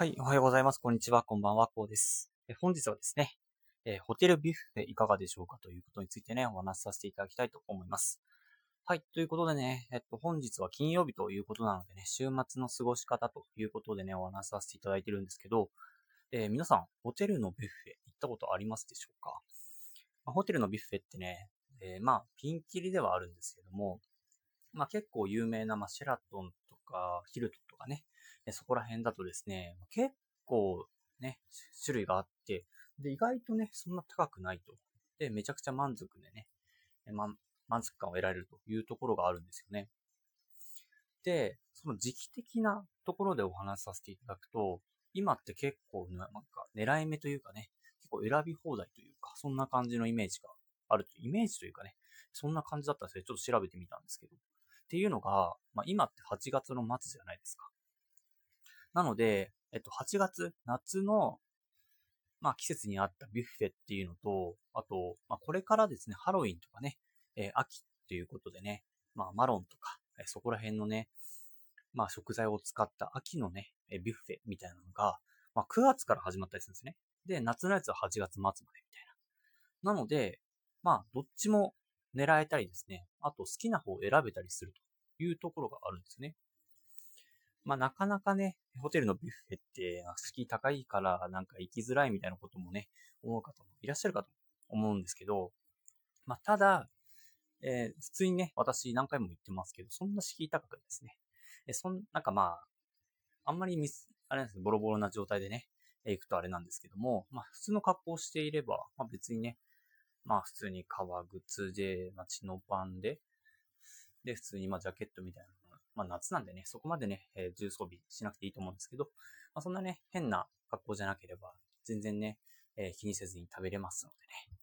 はい、おはようございます。こんにちは。こんばんは。こうです。え本日はですね、えホテルビュッフェいかがでしょうか？ということについてね、お話しさせていただきたいと思います。はい、ということでね、えっと、本日は金曜日ということなのでね、週末の過ごし方ということでね、お話しさせていただいてるんですけど、えー、皆さん、ホテルのビュッフェ行ったことありますでしょうか、まあ、ホテルのビュッフェってね、えー、まあ、ピンキリではあるんですけども、まあ結構有名な、まあ、シェラトンとか、ヒルトンとかね、そこら辺だとですね、結構ね、種類があって、で、意外とね、そんな高くないと。で、めちゃくちゃ満足でね、ま、満足感を得られるというところがあるんですよね。で、その時期的なところでお話しさせていただくと、今って結構なんか狙い目というかね、結構選び放題というか、そんな感じのイメージがあるとイメージというかね、そんな感じだったんですね。ちょっと調べてみたんですけど。っていうのが、まあ、今って8月の末じゃないですか。なので、えっと、8月、夏の、まあ、季節に合ったビュッフェっていうのと、あと、まあ、これからですね、ハロウィンとかね、えー、秋ということでね、まあ、マロンとか、えー、そこら辺のね、まあ、食材を使った秋のね、えー、ビュッフェみたいなのが、まあ、9月から始まったりするんですね。で、夏のやつは8月末までみたいな。なので、まあ、どっちも狙えたりですね、あと好きな方を選べたりするというところがあるんですね。まあなかなかね、ホテルのビュッフェって敷居高いからなんか行きづらいみたいなこともね、思う方もいらっしゃるかと思うんですけど、まあただ、えー、普通にね、私何回も言ってますけど、そんな敷居高くですね。えそん、なんかまあ、あんまりミス、あれなんですねボロボロな状態でね、行くとあれなんですけども、まあ普通の格好をしていれば、まあ別にね、まあ普通に革靴で、まあチノパンで、で普通にまあジャケットみたいなまあ夏なんでね、そこまでね、えー、重装備しなくていいと思うんですけど、まあそんなね、変な格好じゃなければ、全然ね、えー、気にせずに食べれますのでね。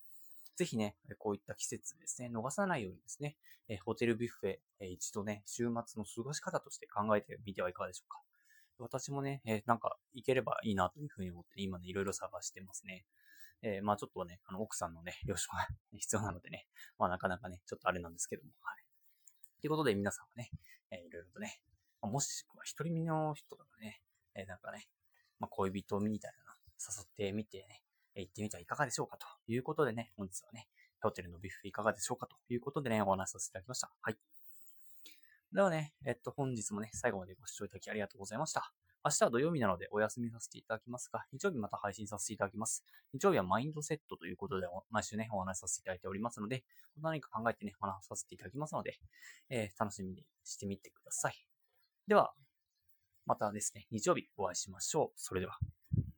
ぜひね、こういった季節ですね、逃さないようにですね、えー、ホテルビュッフェ、えー、一度ね、週末の過ごし方として考えてみてはいかがでしょうか。私もね、えー、なんか行ければいいなというふうに思って、今ね、いろいろ探してますね。えー、まあちょっとね、あの、奥さんのね、了承が必要なのでね、まあなかなかね、ちょっとあれなんですけども、はい。ということで皆さんはね、えー、いろいろとね、もしくは一人身の人とかね、えー、なんかね、まあ、恋人みたいな誘ってみてね、行ってみてはいかがでしょうかということでね、本日はね、ホテルのビュッフェいかがでしょうかということでね、お話しさせていただきました。はい。ではね、えっと、本日もね、最後までご視聴いただきありがとうございました。明日は土曜日なのでお休みさせていただきますが、日曜日また配信させていただきます。日曜日はマインドセットということで、毎週ね、お話しさせていただいておりますので、何か考えてね、お話しさせていただきますので、えー、楽しみにしてみてください。では、またですね、日曜日お会いしましょう。それでは。